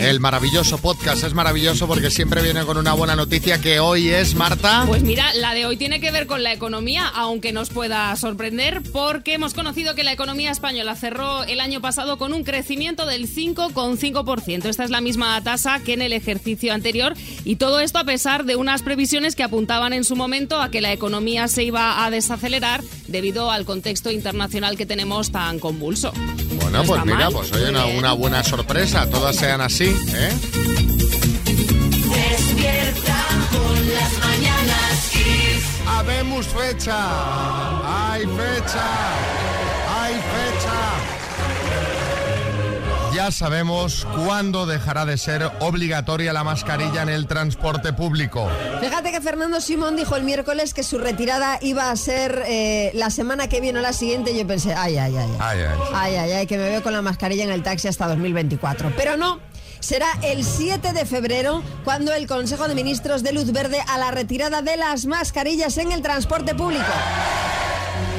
El maravilloso podcast es maravilloso porque siempre viene con una buena noticia que hoy es Marta. Pues mira, la de hoy tiene que ver con la economía, aunque nos pueda sorprender, porque hemos conocido que la economía española cerró el año pasado con un crecimiento del 5,5%. Esta es la misma tasa que en el ejercicio anterior y todo esto a pesar de unas previsiones que apuntaban en su momento a que la economía se iba a desacelerar debido al contexto internacional que tenemos tan convulso. Bueno, No pues mira, mal. pues oye, una, una buena sorpresa, todas sean así, ¿eh? Despierta con las mañanas Habemos fecha. Hay fecha. Ya sabemos cuándo dejará de ser obligatoria la mascarilla en el transporte público. Fíjate que Fernando Simón dijo el miércoles que su retirada iba a ser eh, la semana que viene o la siguiente. y Yo pensé, ay, ay, ay. Ay, ay. Ay, ay, ay, que me veo con la mascarilla en el taxi hasta 2024. Pero no. Será el 7 de febrero cuando el Consejo de Ministros dé luz verde a la retirada de las mascarillas en el transporte público.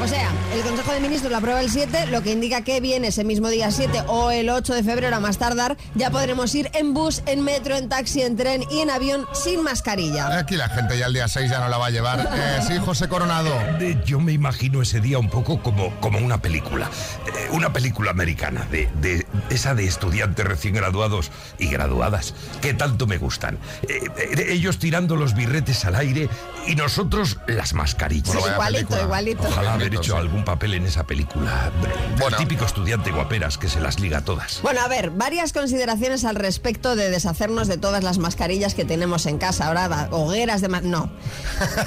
O sea, el Consejo de Ministros la aprueba el 7, lo que indica que viene ese mismo día 7 o el 8 de febrero a más tardar, ya podremos ir en bus, en metro, en taxi, en tren y en avión sin mascarilla. Aquí la gente ya el día 6 ya no la va a llevar. Eh, sí, José Coronado. De- Yo me imagino ese día un poco como, como una película, Eh, una película americana, de, de- esa de estudiantes recién graduados y graduadas, que tanto me gustan. Eh, eh, ellos tirando los birretes al aire y nosotros las mascarillas. Bueno, vaya igualito, película. igualito. Ojalá haber hecho sí. algún papel en esa película. Bueno. El típico estudiante guaperas que se las liga todas. Bueno, a ver, varias consideraciones al respecto de deshacernos de todas las mascarillas que tenemos en casa. Ahora, hogueras de... No.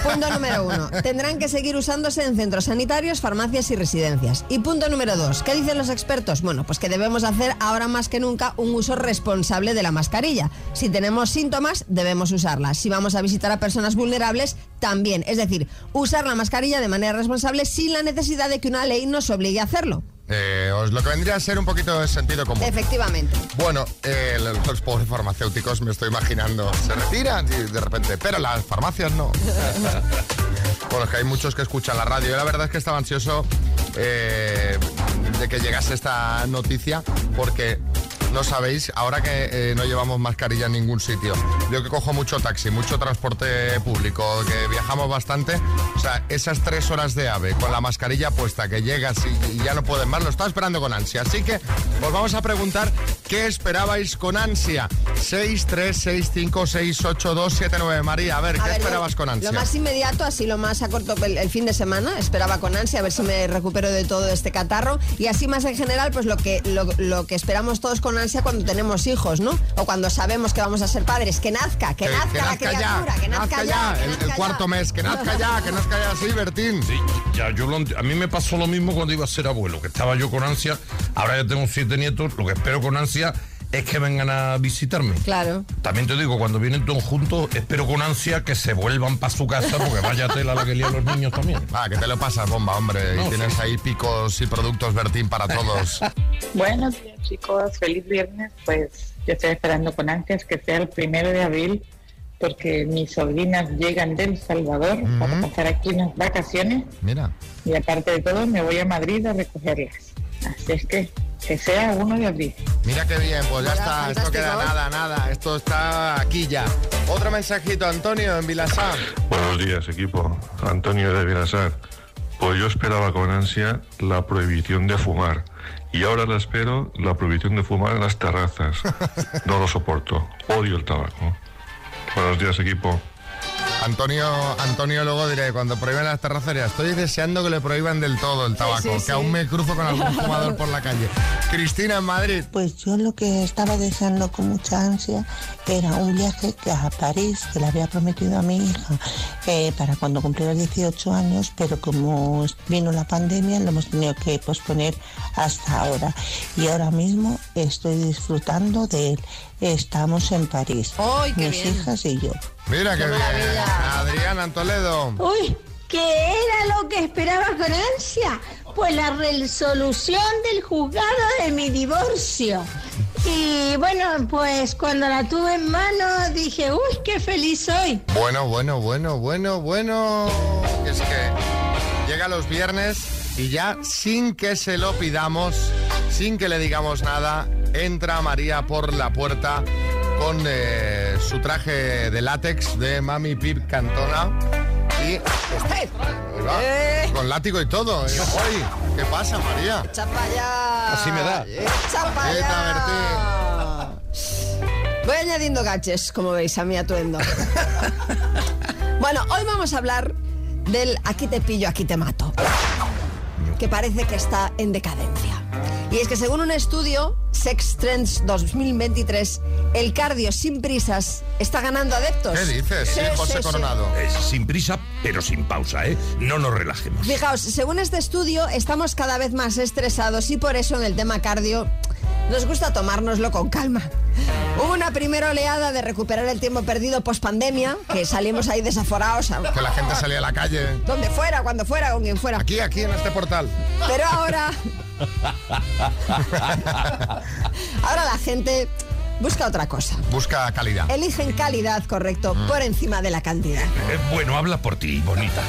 Punto número uno. Tendrán que seguir usándose en centros sanitarios, farmacias y residencias. Y punto número dos. ¿Qué dicen los expertos? Bueno, pues que debemos hacer ahora más que nunca un uso responsable de la mascarilla. Si tenemos síntomas, debemos usarla. Si vamos a visitar a personas vulnerables, también. Es decir, usar la mascarilla de manera responsable sin la necesidad de que una ley nos obligue a hacerlo. Eh, os lo que vendría a ser un poquito de sentido común. Efectivamente. Bueno, eh, los, los pobres farmacéuticos me estoy imaginando, se retiran y de repente, pero las farmacias no. bueno, es que hay muchos que escuchan la radio. Yo la verdad es que estaba ansioso eh, de que llegase esta noticia porque no sabéis, ahora que eh, no llevamos mascarilla en ningún sitio, yo que cojo mucho taxi, mucho transporte público, que viajamos bastante, o sea, esas tres horas de ave con la mascarilla puesta, que llegas y, ya no pueden más, lo estaba esperando con ansia. Así que os vamos a preguntar qué esperabais con ansia. 6, 3, 6, 5, 6, 8, 2, 7, 9. María, a ver, ¿qué ver, esperabas lo- con ansia? Lo más inmediato, así lo más a corto el, el fin de semana, esperaba con ansia a ver si me recupero de todo este catarro y así más en general, pues lo que lo, lo que esperamos todos con ansia cuando tenemos hijos, ¿no? O cuando sabemos que vamos a ser padres, que nazca, que, nazca, la criatura, que nazca, ya, que el, cuarto ya. mes, que nazca ya, que nazca ya, sí, Bertín. Sí, ya yo lo a mí me pasó lo mismo cuando iba a ser abuelo, que estaba yo con ansia. Ahora ya tengo siete nietos, lo que espero con ansia es que vengan a visitarme. Claro. También te digo, cuando vienen todos juntos, espero con ansia que se vuelvan para su casa, porque vaya tela la que lían los niños también. Ah, que te lo pasas, bomba, hombre. No, y tienes sí. ahí picos y productos Bertín para todos. Buenos días chicos, feliz viernes. Pues yo estoy esperando con ansias que sea el primero de abril porque mis sobrinas llegan del Salvador para pasar aquí unas vacaciones Mira. y aparte de todo me voy a Madrid a recogerlas. Así es que que sea 1 de abril. Mira qué bien, pues ya está, esto queda fantástico. nada, nada, esto está aquí ya. Otro mensajito, Antonio, en Vilasar. Buenos días, equipo. Antonio de Vilasar. Pues yo esperaba con ansia la prohibición de fumar. Y ahora la espero la prohibición de fumar en las terrazas. No lo soporto. Odio el tabaco. Buenos días, equipo. Antonio, Antonio luego diré, cuando prohíben las terracerías, estoy deseando que le prohíban del todo el tabaco, sí, que sí. aún me cruzo con algún fumador por la calle. Cristina en Madrid. Pues yo lo que estaba deseando con mucha ansia era un viaje que a París, que le había prometido a mi hija eh, para cuando cumpliera 18 años, pero como vino la pandemia lo hemos tenido que posponer hasta ahora. Y ahora mismo estoy disfrutando de él. Estamos en París, ¡Ay, qué mis bien! hijas y yo. Mira qué, Qué bien. Adriana en Toledo. Uy, ¿qué era lo que esperaba con ansia? Pues la resolución del juzgado de mi divorcio. Y bueno, pues cuando la tuve en mano dije, uy, qué feliz soy. Bueno, bueno, bueno, bueno, bueno. Es que llega los viernes Y ya sin que se lo pidamos, sin que le digamos nada, entra María por la puerta con eh, su traje de látex de Mami Pip Cantona ahí Eh. con látigo y todo. ¡ay! ¿Qué pasa, María? Echa para allá. Así me da. Echa para allá. Voy añadiendo gaches, como veis, a mi atuendo. bueno, hoy vamos a hablar del aquí te pillo, aquí te mato. Que parece que está en decadencia. Y es que según un estudio, Sex Trends 2023, el cardio sin prisas está ganando adeptos. ¿Qué dices? Sí, José Coronado. Es sin prisa, pero sin pausa, ¿eh? No nos relajemos. Fijaos, según este estudio, estamos cada vez más estresados y por eso en el tema cardio nos gusta tomárnoslo con calma. Hubo una primera oleada de recuperar el tiempo perdido post pandemia, que salimos ahí desaforados, a- Que la gente salía a la calle. donde fuera, cuando fuera, con quien fuera. Aquí, aquí, en este portal. Pero ahora, ahora la gente busca otra cosa. Busca calidad. Eligen calidad, correcto, por encima de la cantidad. Eh, bueno, habla por ti, bonita.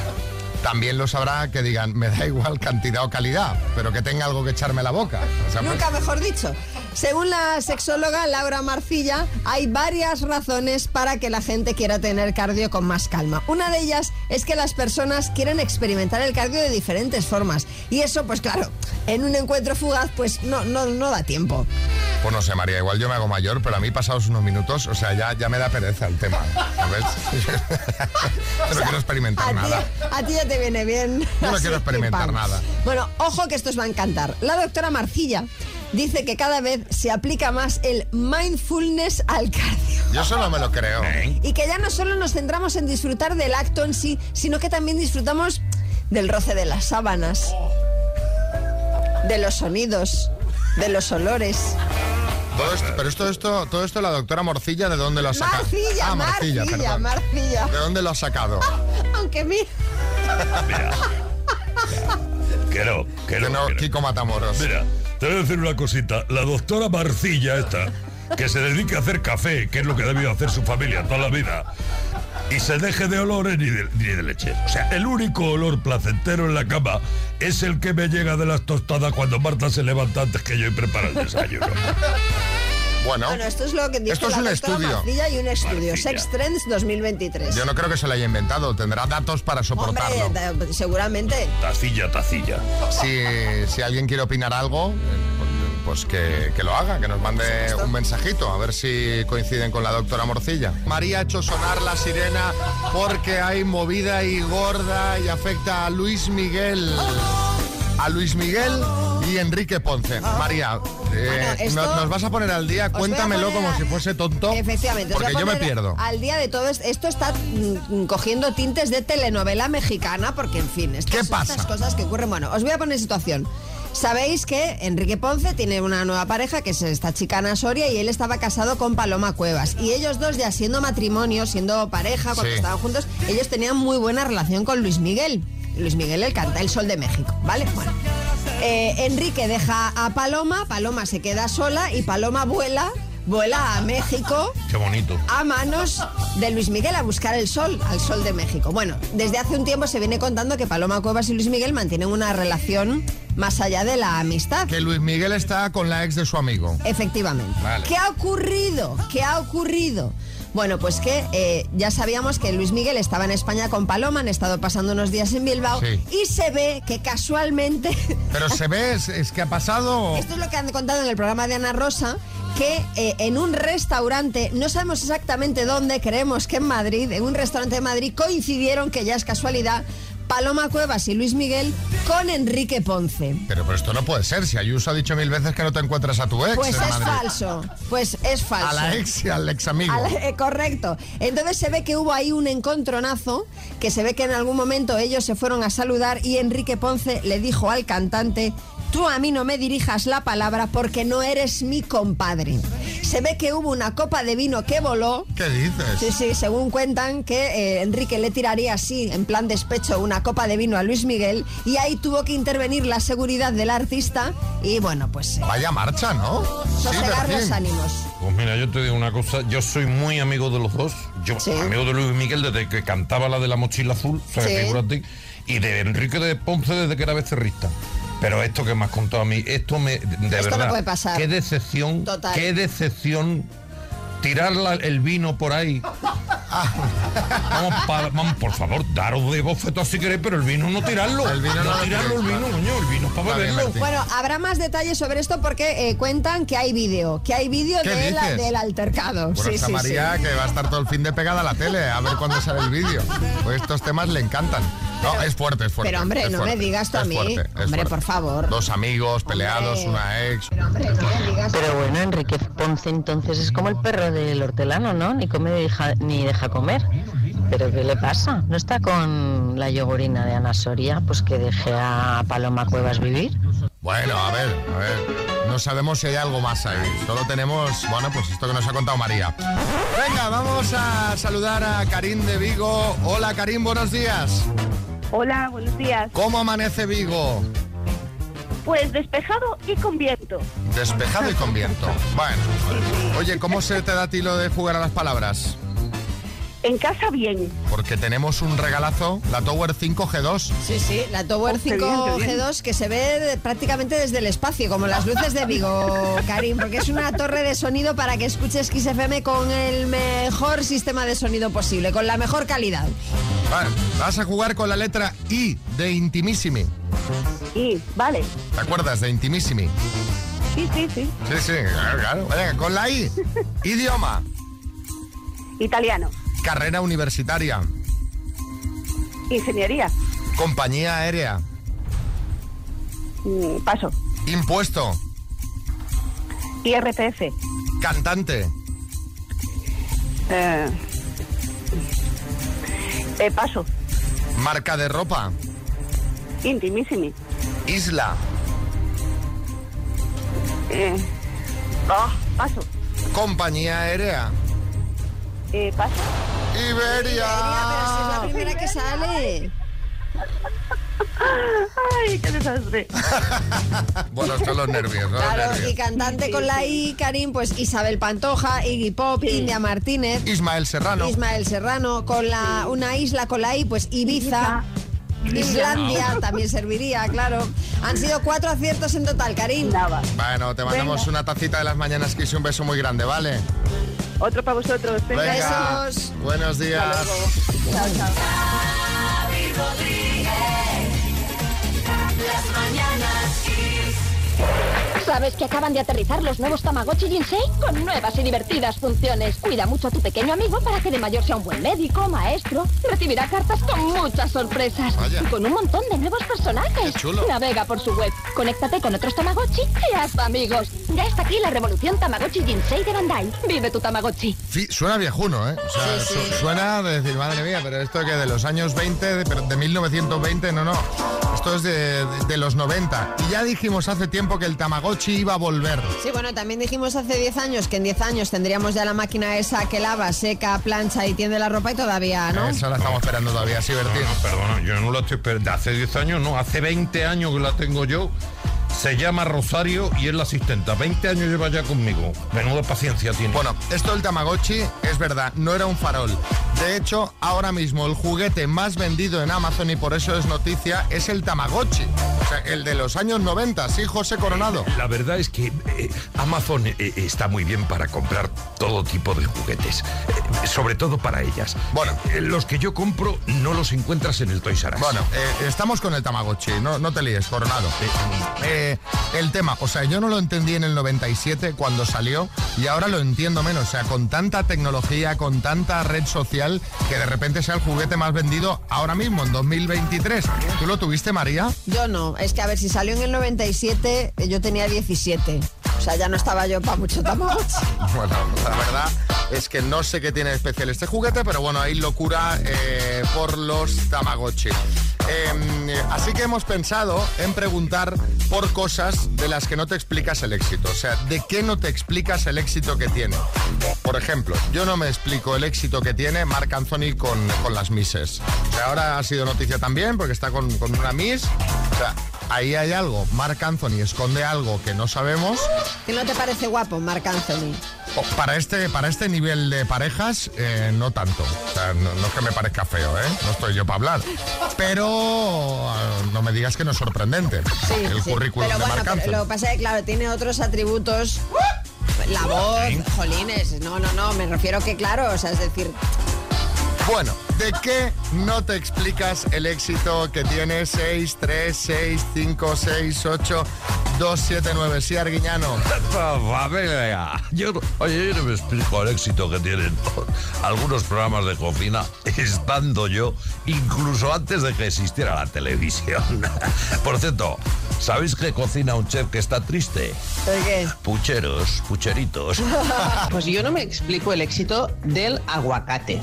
También lo sabrá que digan, me da igual cantidad o calidad, pero que tenga algo que echarme la boca. O sea, pues, Nunca mejor dicho. Según la sexóloga Laura Marcilla, hay varias razones para que la gente quiera tener cardio con más calma. Una de ellas es que las personas quieren experimentar el cardio de diferentes formas. Y eso, pues claro, en un encuentro fugaz, pues no, no, no da tiempo. Pues no sé, María, igual yo me hago mayor, pero a mí pasados unos minutos, o sea, ya, ya me da pereza el tema, ¿sabes? No quiero experimentar A nada. a ti ya te viene bien. No así, quiero experimentar nada. Bueno, ojo que esto os va a encantar. La doctora Marcilla dice que cada vez se aplica más el mindfulness al cardio. Yo eso no me lo creo. Y que ya no solo nos centramos en disfrutar del acto en sí, sino que también disfrutamos del roce de las sábanas, de los sonidos, de los olores. Todo esto- pero esto, esto, todo esto la doctora Morcilla, ¿de dónde lo ha sacado? Marcilla, ah, Marcilla, Marcilla. Marcilla. ¿De dónde lo ha sacado? Aunque mira, que Que no. no, que no. Kiko Matamoros. Mira, te voy a decir una cosita. La doctora Marcilla esta, que se dedica a hacer café, que es lo que ha debido hacer su familia toda la vida, y se deje de olores ni de, leche. O sea, el único olor placentero en la cama es el que me llega de las tostadas cuando Marta se levanta antes que yo y prepara el desayuno. Bueno, bueno, esto es lo que dice Esto es la un doctora estudio. Y un estudio. Sex Trends 2023. yo no creo que se lo haya inventado, tendrá datos para soportarlo. Hombre, da- seguramente. Tacilla, tacilla. Si, si alguien quiere opinar algo, eh, pues que, que lo haga, que nos mande un mensajito, a ver si coinciden con la doctora Morcilla. María ha hecho sonar la sirena porque hay movida y gorda y afecta a Luis Miguel. A Luis Miguel y Enrique Ponce. María, eh, Bueno, esto- no- nos vas a poner al día, cuéntamelo como a- si fuese tonto. Efectivamente. Porque yo me pierdo. Al día de todo esto, está mm, cogiendo tintes de telenovela mexicana, porque en fin, estas, ¿Qué pasa? estas cosas que ocurren. Bueno, os voy a poner situación. Sabéis que Enrique Ponce tiene una nueva pareja, que es esta chica Ana Soria, y él estaba casado con Paloma Cuevas. Y ellos dos, ya siendo matrimonio, siendo pareja, cuando Sí. estaban juntos, ellos tenían muy buena relación con Luis Miguel. Luis Miguel, el canta El Sol de México, ¿vale? Bueno. Eh, Enrique deja a Paloma, Paloma se queda sola y Paloma vuela, vuela a México Qué bonito. a manos de Luis Miguel a buscar el sol, al sol de México. Bueno, desde hace un tiempo se viene contando que Paloma Cuevas y Luis Miguel mantienen una relación más allá de la amistad. Que Luis Miguel está con la ex de su amigo. Efectivamente. Vale. ¿Qué ha ocurrido? ¿Qué ha ocurrido? Bueno, pues que eh, ya sabíamos que Luis Miguel estaba en España con Paloma, han estado pasando unos días en Bilbao Sí. y se ve que casualmente Pero se ve, es, es que ha pasado... Esto es lo que han contado en el programa de Ana Rosa, que eh, en un restaurante, no sabemos exactamente dónde, creemos que en Madrid, en un restaurante de Madrid, coincidieron, que ya es casualidad, Paloma Cuevas y Luis Miguel con Enrique Ponce. Pero, pero esto no puede ser. Si Ayuso ha dicho mil veces que no te encuentras a tu ex Pues en es Madrid. falso, pues es falso. A la ex y al ex amigo. La- eh, correcto. Entonces se ve que hubo ahí un encontronazo, que se ve que en algún momento ellos se fueron a saludar y Enrique Ponce le dijo al cantante, tú a mí no me dirijas la palabra porque no eres mi compadre. Se ve que hubo una copa de vino que voló. ¿Qué dices? Sí, sí, según cuentan que eh, Enrique le tiraría así, en plan despecho, una copa de vino a Luis Miguel y ahí tuvo que intervenir la seguridad del artista y bueno, pues eh, Vaya marcha, ¿no? sosegar Bertín. los ánimos. Pues mira, yo te digo una cosa, yo soy muy amigo de los dos, yo Sí. amigo de Luis Miguel desde que cantaba la de la mochila azul, o sea, Sí. figúrate, y de Enrique de Ponce desde que era becerrista. Pero esto que me has contado a mí, esto me. De Esto no verdad. puede pasar. Qué decepción. Total. Qué decepción. Tirar la- el vino por ahí. Vamos, pa- vamos, por favor, daros de bofetos si queréis, pero el vino no tirarlo. El vino no lo tirarlo, el vino, coño, el vino es para beberlo. Bueno, habrá más detalles sobre esto porque eh, cuentan que hay vídeo, que hay vídeo ¿Qué de la- del altercado. Bueno, sí, sí, María sí. que va a estar todo el fin de pegada a la tele, a ver cuándo sale el vídeo. Pues estos temas le encantan. No, es fuerte, es fuerte. pero, hombre, no me digas tú a es mí. fuerte, Hombre, por favor. Dos amigos peleados, una ex. Pero, hombre, no me digas. Pero bueno, Enrique Ponce entonces es como el perro del hortelano, ¿no? Ni come ni deja, ni deja comer. ¿Pero qué le pasa? ¿No está con la yogurina de Ana Soria? Pues que deje a Paloma Cuevas vivir. Bueno, a ver, a ver. No sabemos si hay algo más ahí. Solo tenemos, bueno, pues esto que nos ha contado María. Venga, vamos a saludar a Karim de Vigo. Hola, Karim, buenos días. Hola, buenos días. ¿Cómo amanece Vigo? Pues despejado y con viento. Despejado y con viento. Bueno. Oye, ¿cómo se te da a ti lo de jugar a las palabras? En casa bien. Porque tenemos un regalazo, la Tower 5G2. Sí, sí, la Tower Oh, qué bien, qué bien. 5G2 que se ve prácticamente desde el espacio, como las luces de Vigo, Karim, porque es una torre de sonido para que escuches XFM con el mejor sistema de sonido posible, con la mejor calidad. Vale, vas a jugar con la letra I de Intimissimi. Y, vale. ¿Te acuerdas de Intimissimi? Sí, sí, sí. Sí, sí, claro, claro. Venga, con la I. Idioma. Italiano. Carrera universitaria. Ingeniería. Compañía aérea. Mm, paso. Impuesto. IRPF. Cantante. Eh, eh, paso. Marca de ropa. Intimissimi. Isla. Eh, oh, paso. Compañía aérea. Eh, paso. Iberia. Pero si es la primera que sale. Ay, qué desastre. Bueno, son los nervios, ¿no? Claro, nervios. y cantante con la I, Karim, pues Isabel Pantoja, Iggy Pop, India Martínez, Ismael Serrano. Ismael Serrano, con la una isla con la I, pues Ibiza. Islandia también serviría, claro. Han sido cuatro aciertos en total, Karim. Nada. Bueno, te mandamos Venga. una tacita de las mañanas que un beso muy grande, ¿vale? Otro para vosotros. Venga. Besos. Buenos días. Chao, chao. ¿Sabes que acaban de aterrizar los nuevos Tamagotchi Jinsei? Con nuevas y divertidas funciones. Cuida mucho a tu pequeño amigo para que de mayor sea un buen médico, maestro. Recibirá cartas con muchas sorpresas. Vaya. Y con un montón de nuevos personajes. Qué chulo. Navega por su web, conéctate con otros Tamagotchi y haz amigos. Ya está aquí la revolución Tamagotchi Jinsei de Bandai. Vive tu Tamagotchi. Sí, suena viejuno, ¿eh? O sea, Sí, su- sí. suena de decir, madre mía, pero esto que de los años 20, de, pero de 1920, no, no. Esto es de, de- de los 90. Y ya dijimos hace tiempo que el Tamagotchi iba a volver. Sí, bueno, también dijimos hace 10 años que en 10 años tendríamos ya la máquina esa que lava, seca, plancha y tiende la ropa y todavía, ¿no? Eso la estamos esperando todavía, sí, Bertín. No, perdona, yo no la estoy esperando. Hace 10 años, no, hace 20 años que la tengo yo. Se llama Rosario y es la asistenta. 20 años lleva ya conmigo. Menuda paciencia tiene. Bueno, esto del Tamagotchi es verdad, no era un farol. De hecho, ahora mismo el juguete más vendido en Amazon y por eso es noticia es el Tamagotchi. El de los años 90, sí, José Coronado. La verdad es que eh, Amazon eh, eh, está muy bien para comprar todo tipo de juguetes, eh, sobre todo para ellas. Bueno. Eh, los que yo compro no los encuentras en el Toys R Us. Bueno, eh, estamos con el Tamagotchi, no, no te líes, Coronado. Eh, el tema, o sea, yo no lo entendí en el 97 cuando salió y ahora lo entiendo menos. O sea, con tanta tecnología, con tanta red social, que de repente sea el juguete más vendido ahora mismo, en 2023. ¿Tú lo tuviste, María? Yo no, es que a ver, si salió en el 97, eh, yo tenía 17. O sea, ya no estaba yo para mucho Tamagotchi. Bueno, la verdad es que no sé qué tiene especial este juguete, pero bueno, hay locura eh, por los Tamagotchi. Eh, así que hemos pensado en preguntar por cosas de las que no te explicas el éxito. O sea, ¿de qué no te explicas el éxito que tiene? Por ejemplo, yo no me explico el éxito que tiene Marc Anthony con, con las Misses. O sea, ahora ha sido noticia también porque está con, con una Miss. O sea, ahí hay algo. Marc Anthony esconde algo que no sabemos. ¿Que no te parece guapo, Marc Anthony? Para este, para este nivel de parejas, eh, no tanto. O sea, no, no es que me parezca feo, ¿eh? No estoy yo para hablar. Pero ah, no me digas que no es sorprendente Sí, el sí. currículum Pero de bueno, Marc pero Anthony. lo que pasa es que, claro, tiene otros atributos. La voz, jolines, no, no, no, me refiero que, claro, o sea, es decir, Bueno, ¿de qué no te explicas el éxito que tiene 6, 3, 6, 5, 6, 8, 2, 7, 9? Sí, Arguiñano. Familia. Yo, oye, yo no me explico el éxito que tienen algunos programas de cocina, estando yo incluso antes de que existiera la televisión. Por cierto, ¿sabéis que cocina un chef que está triste? ¿por qué? Pucheros, pucheritos. Pues yo no me explico el éxito del aguacate.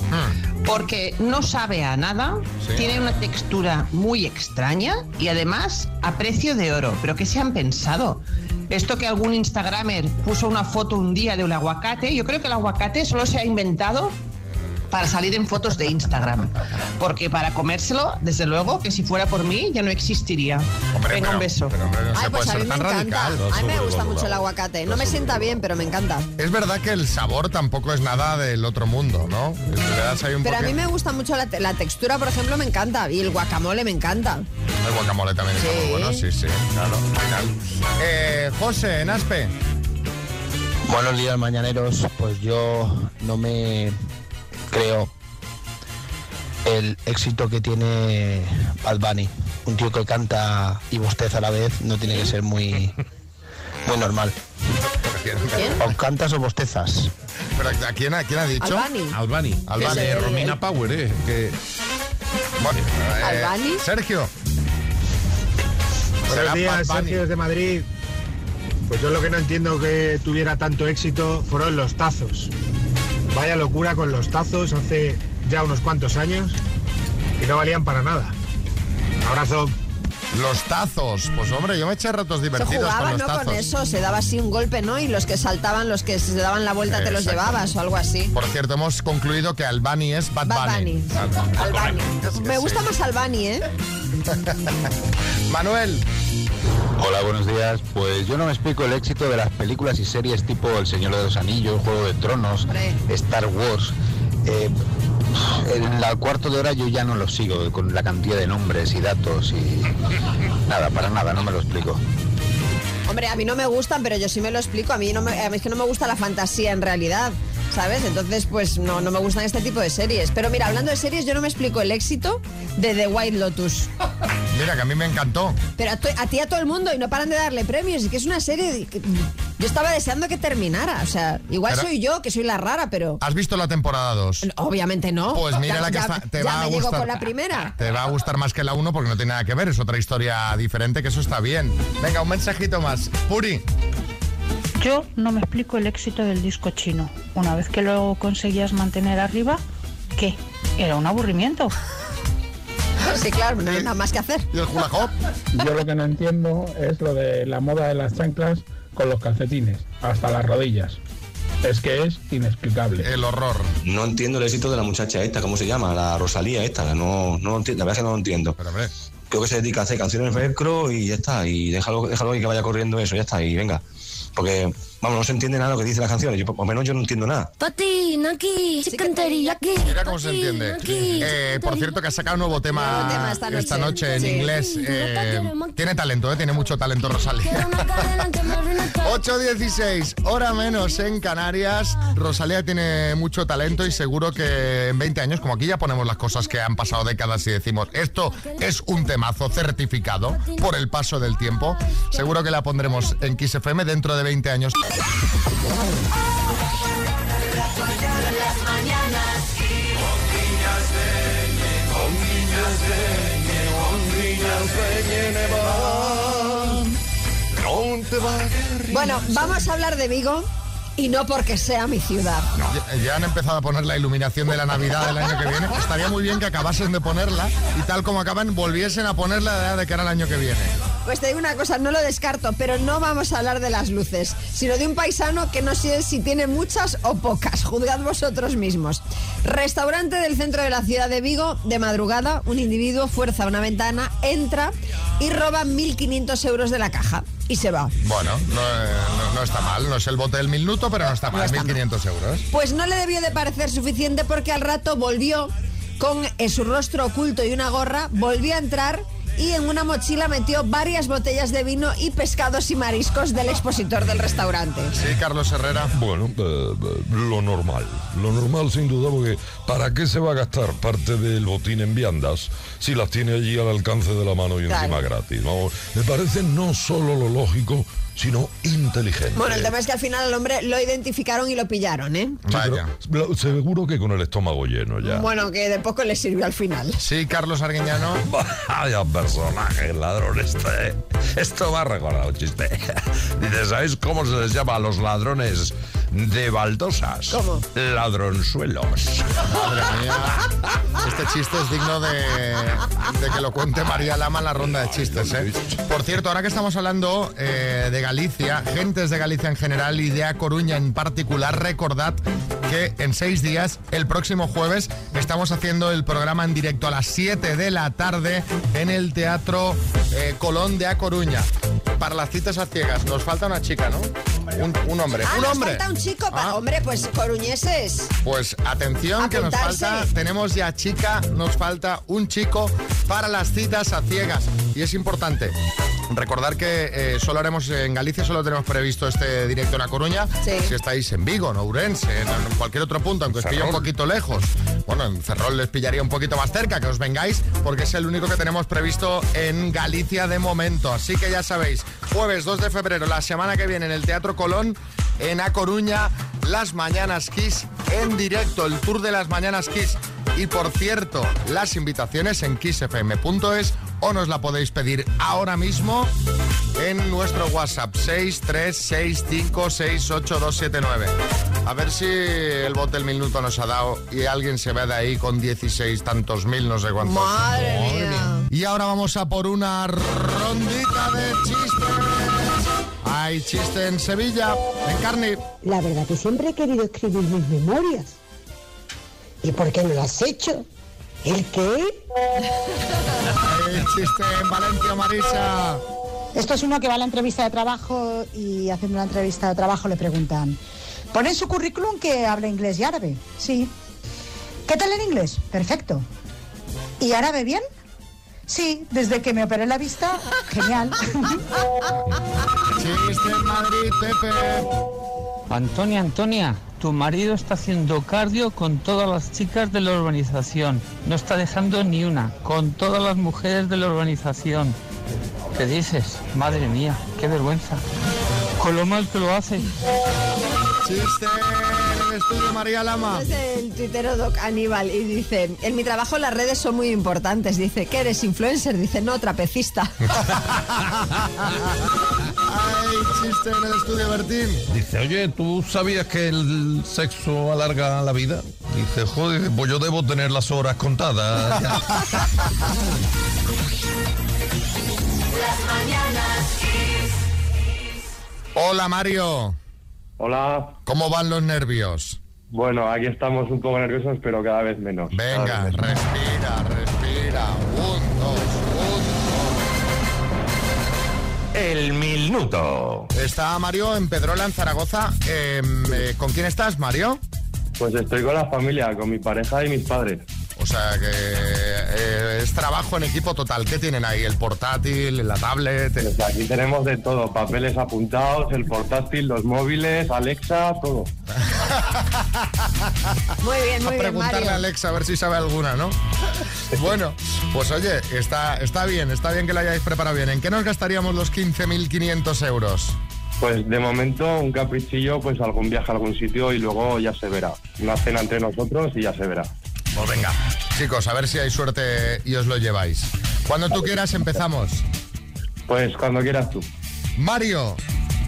Porque no sabe a nada, tiene una textura muy extraña y además a precio de oro. ¿Pero qué se han pensado? Esto que algún Instagramer puso una foto un día de un aguacate, yo creo que el aguacate solo se ha inventado para salir en fotos de Instagram. Porque para comérselo, desde luego, que si fuera por mí, ya no existiría. Venga, un beso. Ay, pues a mí me encanta. A mí me gusta mucho el aguacate. No me sienta bien, pero me encanta. Es verdad que el sabor tampoco es nada del otro mundo, ¿no? Un Pero a mí me gusta mucho la, te- la textura, por ejemplo, me encanta. Y el guacamole me encanta. El guacamole también está muy bueno, sí, sí. Claro, al final. Eh, José, en Aspe. Buenos días, mañaneros. Pues yo no me creo el éxito que tiene Bad Bunny. Un tío que canta y bosteza a la vez no tiene que ser muy, muy normal. O cantas o bostezas. ¿Pero a quién, a quién ha dicho? Albani. Albani. Albani. De Romina Power, ¿eh? Que... Bueno, eh, Albani. Sergio. Buenos días. Sergio desde Madrid. Pues yo lo que no entiendo que tuviera tanto éxito fueron los tazos. Vaya locura con los tazos hace ya unos cuantos años y no valían para nada. Un abrazo. Los tazos. Pues hombre, yo me eché ratos Se divertidos jugaba, con los ¿no? tazos. Con eso, se daba así un golpe, ¿no? Y los que saltaban, los que se daban la vuelta, te los llevabas o algo así. Por cierto, hemos concluido que Albani es Bad, Bad Bunny. Albani. Es que Me gusta sí. más Albani, ¿eh? Manuel. Hola, buenos días. Pues yo no me explico el éxito de las películas y series tipo El Señor de los Anillos, Juego de Tronos, Star Wars. Eh, en el cuarto de hora yo ya no lo sigo con la cantidad de nombres y datos y nada, para nada, no me lo explico. Hombre, a mí no me gustan, pero yo sí me lo explico. A mí, no me, a mí es que no me gusta la fantasía en realidad, ¿sabes? Entonces, pues no, no me gustan este tipo de series. Pero mira, hablando de series, yo no me explico el éxito de The White Lotus. Mira, que a mí me encantó. Pero a, to- a ti y a todo el mundo y no paran de darle premios. Y que es una serie... de- que- yo estaba deseando que terminara. O sea, igual Pero- soy yo, que soy la rara, pero... ¿Has visto la temporada 2? Obviamente no. Pues mira Ya- la que ya- está, te ya va a me llegó gustar. con la primera. Te va a gustar más que la 1 porque no tiene nada que ver, es otra historia diferente, que eso está bien. Venga, un mensajito más. Puri. Yo no me explico el éxito del disco chino. Una vez que lo conseguías mantener arriba, ¿qué? Era un aburrimiento. Sí, claro, no hay nada más que hacer. ¿Y el hula hop? Yo lo que no entiendo es lo de la moda de las chanclas con los calcetines, hasta las rodillas. Es que es inexplicable. El horror. No entiendo el éxito de la muchacha esta, ¿cómo se llama? La Rosalía esta, no, no lo entiendo, la verdad es que no lo entiendo. Creo que se dedica a hacer canciones de velcro y ya está, y déjalo, déjalo y que vaya corriendo eso, ya está, y venga. Porque, vamos, no se entiende nada lo que dicen las canciones, yo, por lo menos yo no entiendo nada. Patina aquí, chicken teriyaki. Mira cómo se entiende. Eh, por cierto, que ha sacado un nuevo tema, Nuevo tema esta esta noche. en inglés. Eh, tiene talento, eh, tiene mucho talento Rosalía. 8.16, hora menos en Canarias. Rosalía tiene mucho talento y seguro que en 20 años, como aquí ya ponemos las cosas que han pasado décadas y decimos, esto es un temazo certificado por el paso del tiempo, seguro que la pondremos en Kiss FM dentro de 20 años. Bueno, vamos a hablar de Vigo y no porque sea mi ciudad. Ya, ya han empezado a poner la iluminación de la Navidad del año que viene. Estaría muy bien que acabasen de ponerla y tal como acaban, volviesen a ponerla de, cara al año que viene. Pues te digo una cosa, no lo descarto, pero no vamos a hablar de las luces, sino de un paisano que no sé si tiene muchas o pocas. Juzgad vosotros mismos. Restaurante del centro de la ciudad de Vigo, de madrugada, un individuo fuerza una ventana, entra y roba 1.500 euros de la caja y se va. Bueno, no, eh, no- no está mal. No es el bote del minuto, pero no está mal. 1.500 euros. Pues no le debió de parecer suficiente porque al rato volvió con eh, su rostro oculto y una gorra, volvió a entrar y en una mochila metió varias botellas de vino y pescados y mariscos del expositor del restaurante. Sí, Carlos Herrera. Bueno, eh, eh, lo normal. Lo normal, sin duda, porque ¿para qué se va a gastar parte del botín en viandas si las tiene allí al alcance de la mano y Claro. encima gratis? Vamos, me parece no solo lo lógico, sino inteligente. Bueno, el tema es que al final al hombre lo identificaron y lo pillaron, ¿eh? Sí, pero lo- seguro que con el estómago lleno ya. Bueno, que de poco le sirvió al final. Sí, Carlos Arguiñano. Vaya personaje, el ladrón este. Esto me ha recordado un chiste. Dice, ¿sabéis cómo se les llama a los ladrones de baldosas? ¿Cómo? Ladronzuelos. Madre mía. Este chiste es digno de, de que lo cuente María Lama en la ronda de chistes. ¿eh? Por cierto, ahora que estamos hablando eh, de Galicia, gentes de Galicia en general y de A Coruña en particular, recordad que en seis días, el próximo jueves, estamos haciendo el programa en directo a las 7 de la tarde en el Teatro eh, Colón de A Coruña. Para las citas a ciegas, nos falta una chica, ¿no? Un, un hombre. Ah, un nos hombre. falta un chico. Pa- Hombre, pues coruñeses. Pues atención que nos falta, tenemos ya chica, nos falta un chico para las citas a ciegas. Y es importante recordar que eh, solo haremos en Galicia, solo tenemos previsto este directo en La Coruña. Si estáis en Vigo, en Ourense, en, en cualquier otro punto, aunque os pille un poquito lejos. Bueno, en Ferrol les pillaría un poquito más cerca, que os vengáis, porque es el único que tenemos previsto en Galicia de momento. Así que ya sabéis, jueves 2 de febrero, la semana que viene en el Teatro Colón, en A Coruña, las Mañanas Kiss en directo, el tour de las Mañanas Kiss. Y por cierto, las invitaciones en kissfm.es o nos la podéis pedir ahora mismo en nuestro WhatsApp 636568279. A ver si el bote del minuto nos ha dado y alguien se ve de ahí con 16 tantos mil, no sé cuántos. Madre mía. Y ahora vamos a por una rondita de chistes. Hay chiste en Sevilla, en carne. La verdad que siempre he querido escribir mis memorias. ¿Y por qué no lo has hecho? ¿El qué? Hay chiste en Valencia, Marisa. Esto es uno que va a la entrevista de trabajo y haciendo la entrevista de trabajo le preguntan, ¿pone en su currículum que habla inglés y árabe? Sí. ¿Qué tal en inglés? Perfecto. ¿Y árabe bien? Sí, desde que me operé la vista, genial. Chiste en Madrid, Pepe. Antonia, Antonia, tu marido está haciendo cardio con todas las chicas de la urbanización. No está dejando ni una, con todas las mujeres de la urbanización. ¿Qué dices? Madre mía, qué vergüenza. Con lo mal que lo hace. Chiste en el estudio María Lama. Es el tuitero Doc Aníbal y dice, en mi trabajo las redes son muy importantes. Dice, ¿qué eres influencer? Dice, no, trapecista. Hay chiste en el estudio Bertín. Dice, oye, ¿tú sabías que el sexo alarga la vida? Dice, joder, pues yo debo tener las horas contadas. Las mañanas. Hola Mario. Hola. ¿Cómo van los nervios? Bueno, aquí estamos un poco nerviosos, pero cada vez menos. Venga, respira. El minuto. Está Mario en Pedrola, en Zaragoza. Em, eh, ¿Con quién estás, Mario? Pues estoy con la familia, con mi pareja y mis padres. O sea que eh, es trabajo en equipo total. ¿Qué tienen ahí? ¿El portátil, la tablet? Pues aquí tenemos de todo, papeles apuntados, el portátil, los móviles, Alexa, todo. Muy bien, muy a bien, preguntarle a Alexa a ver si sabe alguna, ¿no? bueno, pues oye, está, está bien, está bien que lo hayáis preparado bien. ¿En qué nos gastaríamos los 15.500 euros? Pues de momento un caprichillo, pues algún viaje a algún sitio y luego ya se verá. Una cena entre nosotros y ya se verá. Pues venga, chicos, a ver si hay suerte y os lo lleváis. Cuando tú quieras empezamos. Pues cuando quieras tú. Mario,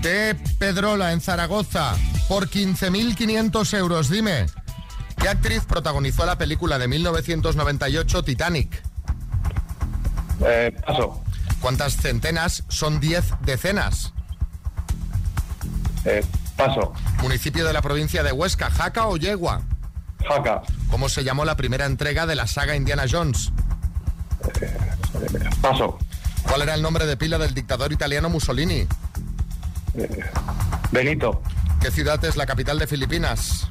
de Pedrola en Zaragoza, por 15.500 euros, dime, ¿qué actriz protagonizó la película de 1998 Titanic? Eh, paso. ¿Cuántas centenas son 10 decenas? Eh, paso. Municipio de la provincia de Huesca, Jaca o Yegua. ¿Cómo se llamó la primera entrega de la saga Indiana Jones? Paso. ¿Cuál era el nombre de pila del dictador italiano Mussolini? Benito. ¿Qué ciudad es la capital de Filipinas?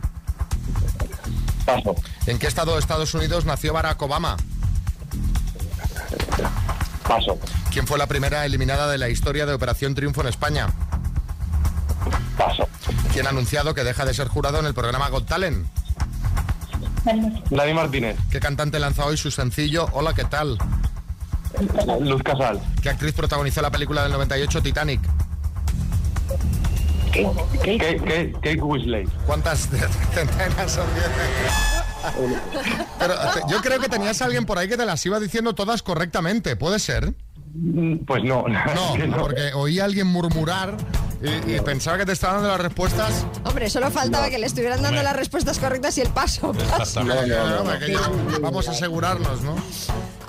Paso. ¿En qué estado de Estados Unidos nació Barack Obama? Paso. ¿Quién fue la primera eliminada de la historia de Operación Triunfo en España? Paso. ¿Quién ha anunciado que deja de ser jurado en el programa Got Talent? Dani Martínez. ¿Qué cantante lanza hoy su sencillo Hola, ¿qué tal? Luz Casal. ¿Qué actriz protagonizó la película del 98 Titanic? Kate, Kate Weasley. ¿Cuántas centenas son 10? Pero yo creo que tenías a alguien por ahí que te las iba diciendo todas correctamente, ¿puede ser? Pues no. No, porque oí a alguien murmurar y, y pensaba que te estaban dando las respuestas. Hombre, solo faltaba que le estuvieran dando Hombre. las respuestas correctas y el paso. Vamos a asegurarnos, ¿no?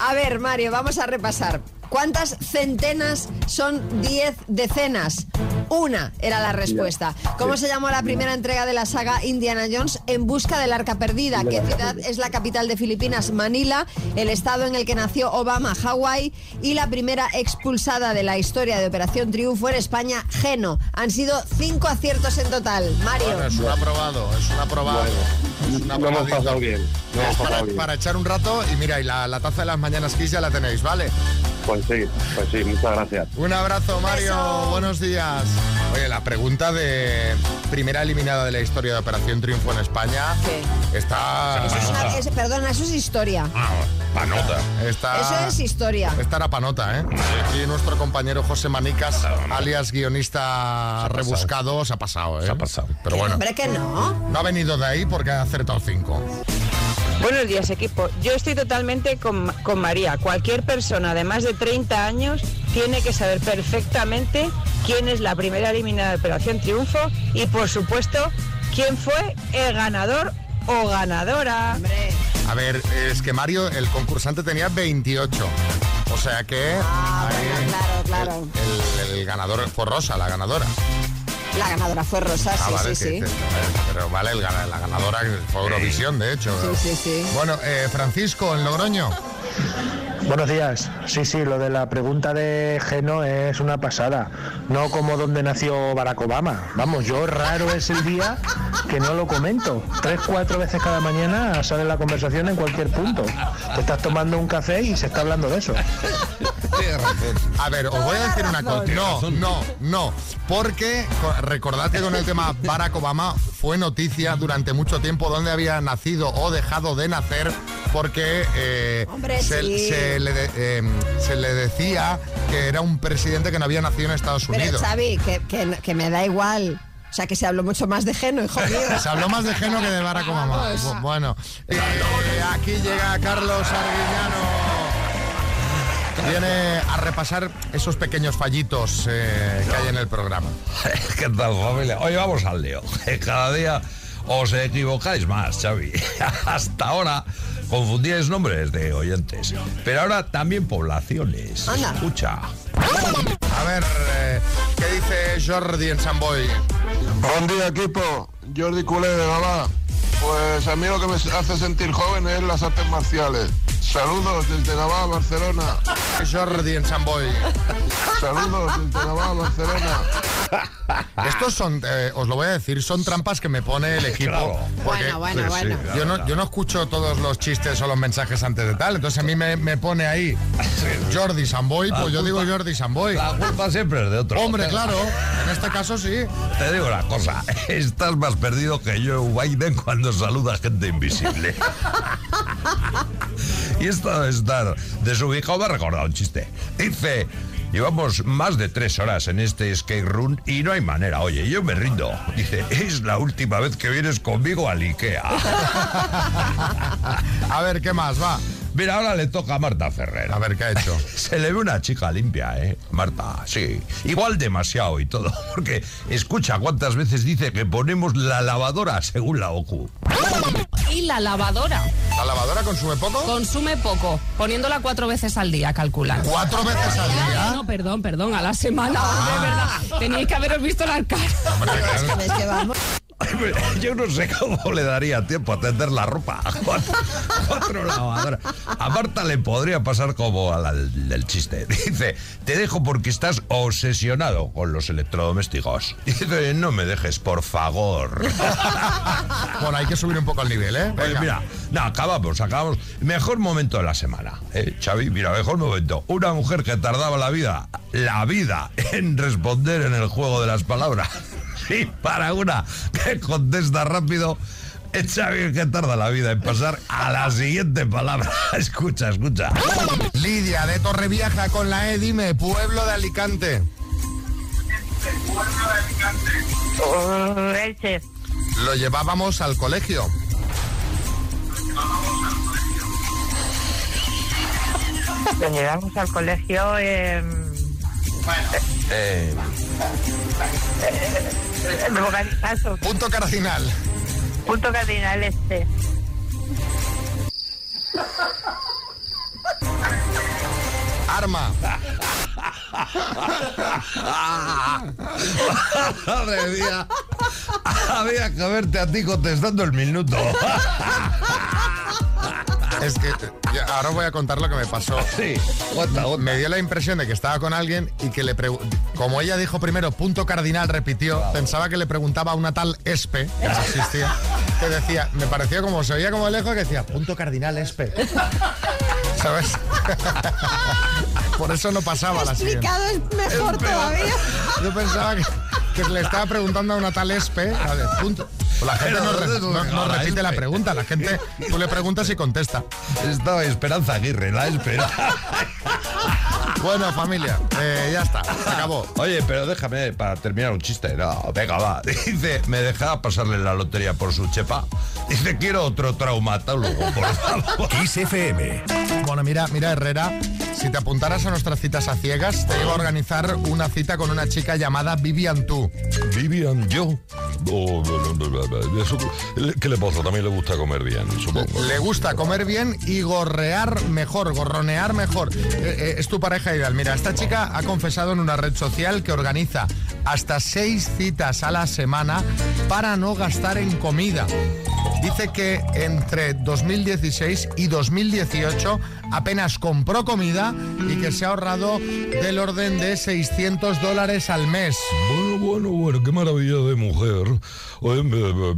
A ver, Mario, vamos a repasar. ¿Cuántas centenas son 10 decenas? Una era la respuesta. ¿Cómo se llamó la primera entrega de la saga Indiana Jones en busca del arca perdida? ¿Qué ciudad es la capital de Filipinas? Manila. El estado en el que nació Obama, Hawái. Y la primera expulsada de la historia de Operación Triunfo en España, Geno. Han sido cinco aciertos en total. Mario. Bueno, es un aprobado, es un aprobado. Un No hemos pasado bien. No hemos para, pasado bien. para echar un rato y mira, y la, la taza de las mañanas Kiss ya la tenéis, ¿vale? Pues sí, pues sí, muchas gracias. Un abrazo, Mario. Buenos días. Oye, la pregunta de primera eliminada de la historia de Operación Triunfo en España está... Eso es una- es- perdona, eso es historia. panota. Está... Eso es historia. Esta era panota, ¿eh? Y nuestro compañero José Manicas, alias guionista rebuscado, se ha pasado, ¿eh? Se ha pasado. Pero bueno, Hombre, que no. no ha venido de ahí porque ha acertado cinco. Buenos días, equipo. Yo estoy totalmente con, con María. Cualquier persona de más de 30 años tiene que saber perfectamente quién es la primera eliminada de Operación Triunfo y, por supuesto, quién fue el ganador o ganadora. A ver, es que Mario, el concursante tenía 28. O sea que Ah, Claro, claro. el, el ganador fue Rosa, la ganadora. La ganadora fue Rosa, Ah, sí, vale, sí, sí. pero vale, el la ganadora fue Eurovisión, de hecho. Sí, sí, sí. Bueno, eh, Francisco, en Logroño. Buenos días. Sí, sí, lo de la pregunta de Geno es una pasada. No como donde nació Barack Obama. Vamos, yo raro es el día que no lo comento. Tres, cuatro veces cada mañana sale la conversación en cualquier punto. Te estás tomando un café y se está hablando de eso. A ver, os voy a decir una cosa. No, no, no. Porque co- recordad que con el tema Barack Obama fue noticia durante mucho tiempo donde había nacido o dejado de nacer porque eh, Hombre, se, sí. se le de- eh, se le decía que era un presidente que no había nacido en Estados Pero Unidos. Xavi, que, que- que me da igual. O sea, que se habló mucho más de Geno, hijo mío. Se habló más de Geno que de Barack Obama. Bueno, eh, aquí llega Carlos Arguiñano. Viene a repasar esos pequeños fallitos eh, que hay en el programa. ¿Qué tal, familia? Hoy vamos al lío. Cada día os equivocáis más, Xavi. Hasta ahora confundíais nombres de oyentes, pero ahora también poblaciones. Anda. Escucha. A ver, eh, ¿qué dice Jordi en San Boy? Buen día equipo, Jordi Culé de Gabá. Pues a mí lo que me hace sentir joven es las artes marciales. Saludos desde Gabá, Barcelona. Jordi en San Boy. Saludos desde Gabá, Barcelona. Estos son, eh, os lo voy a decir, son trampas que me pone el equipo. Claro. Bueno, bueno, bueno. Yo no, yo no escucho todos los chistes o los mensajes antes de tal, entonces a mí me, me pone ahí Jordi Samboy, pues yo digo Jordi Samboy. La culpa siempre es de otro. Hombre, claro, en este caso sí. Te digo una cosa, estás más perdido que Joe Biden cuando saluda a gente invisible. y esto de estar desubicado me ha recordado un chiste. Dice, llevamos más de tres horas en este skate room y no hay manera. Oye, yo me rindo. Dice, es la última vez que vienes conmigo al Ikea. A ver, ¿qué más va? Mira, ahora le toca a Marta Ferrer. A ver, ¿qué ha hecho? Se le ve una chica limpia, ¿eh? Marta, sí. Igual demasiado y todo. Porque escucha cuántas veces dice que ponemos la lavadora según la OCU. Y la lavadora. ¿La lavadora consume poco? Consume poco, poniéndola cuatro veces al día, calculan. ¿Cuatro veces al día? No, perdón, perdón, a la semana, de verdad. Teníais que haberos visto la cara. Que vamos. Yo no sé cómo le daría tiempo a tender la ropa a cuatro, cuatro lavadoras. A Marta le podría pasar como a la del, chiste. Dice, te dejo porque estás obsesionado con los electrodomésticos. Dice, no me dejes, por favor. Bueno, hay que subir un poco el nivel, ¿eh? Pues Venga. mira, no, acabamos, acabamos. Mejor momento de la semana, ¿eh, Xavi? Mira, mejor momento. Una mujer que tardaba la vida, la vida, en responder en el juego de las palabras. Y para una que contesta rápido, es Xavi el que tarda la vida en pasar a la siguiente palabra. Escucha, escucha. Lidia de Torrevieja con la E, dime, pueblo de Alicante. Elche. Lo llevábamos al colegio. Lo llevamos al colegio. Eh, Eh. Punto cardinal. Punto cardinal este. Arma. Madre mía. Había que verte a ti contestando el minuto. Es que ahora voy a contar lo que me pasó. Sí, Me dio la impresión de que estaba con alguien y que le como ella dijo primero punto cardinal, repitió, pensaba que le preguntaba a una tal Espe, que no existía, que decía, me pareció como se oía como lejos que decía punto cardinal Espe. ¿Sabes? Por eso no pasaba la siguiente. Explicado es mejor todavía. Yo pensaba que, que le estaba preguntando a una tal Espe. a ver, punto. Pues la gente no, re- no- no repite la pregunta, la gente tú le preguntas y contesta. Estaba Esperanza Aguirre, la espera. Bueno, familia, eh, ya está, se acabó. Oye, pero déjame para terminar un chiste. No, venga, va. Dice, me dejaba pasarle la lotería por su chepa. Dice, quiero otro traumatólogo, por favor. FM. Bueno, mira, mira, Herrera, si te apuntaras a nuestras citas a ciegas, te iba a organizar una cita con una chica llamada Vivian Tu. Vivian, yo. Oh, eso- ¿Qué le pasa? También le gusta comer bien, supongo. Le gusta comer bien y gorrear mejor, gorronear mejor. Eh, eh, es tu pareja Mira, esta chica ha confesado en una red social que organiza hasta seis citas a la semana para no gastar en comida. Dice que entre 2016 y 2018 apenas compró comida y que se ha ahorrado del orden de 600 dólares al mes. Bueno, bueno, bueno, qué maravilla de mujer.